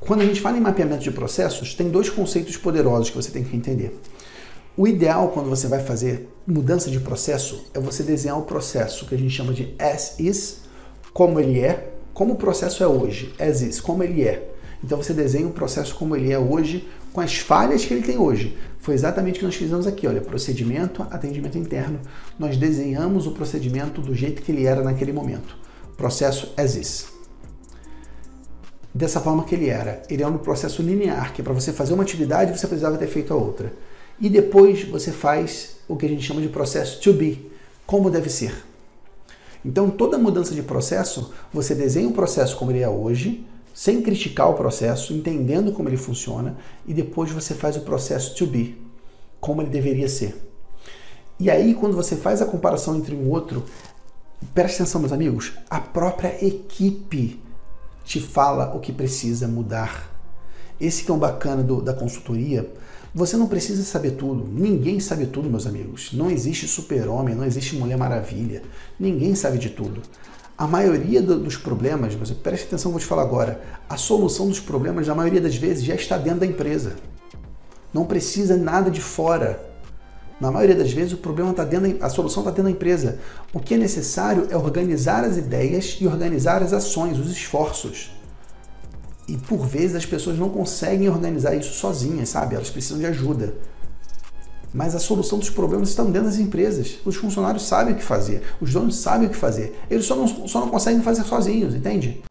Quando a gente fala em mapeamento de processos, tem dois conceitos poderosos que você tem que entender. O ideal quando você vai fazer mudança de processo é você desenhar o processo que a gente chama de as is, como ele é, como o processo é hoje, as is, como ele é. Então você desenha o processo como ele é hoje, com as falhas que ele tem hoje. Foi exatamente o que nós fizemos aqui, olha, procedimento, atendimento interno. Nós desenhamos o procedimento do jeito que ele era naquele momento. Processo as is. Dessa forma que ele era. Ele é um processo linear, que para você fazer uma atividade você precisava ter feito a outra. E depois você faz o que a gente chama de processo to be, como deve ser. Então, toda mudança de processo, você desenha o processo como ele é hoje, sem criticar o processo, entendendo como ele funciona, e depois você faz o processo to be, como ele deveria ser. E aí, quando você faz a comparação entre um outro, preste atenção, meus amigos, a própria equipe te fala o que precisa mudar. Esse que é o bacana do, da consultoria, você não precisa saber tudo. Ninguém sabe tudo, meus amigos. Não existe super-homem, não existe mulher maravilha. Ninguém sabe de tudo. A maioria do, dos problemas, você preste atenção, vou te falar agora. A solução dos problemas, na maioria das vezes, já está dentro da empresa. Não precisa nada de fora. Na maioria das vezes, o problema está dentro, a solução está dentro da empresa. O que é necessário é organizar as ideias e organizar as ações, os esforços. E por vezes as pessoas não conseguem organizar isso sozinhas, sabe? Elas precisam de ajuda. Mas a solução dos problemas está dentro das empresas. Os funcionários sabem o que fazer, os donos sabem o que fazer. Eles só não, só não conseguem fazer sozinhos, entende?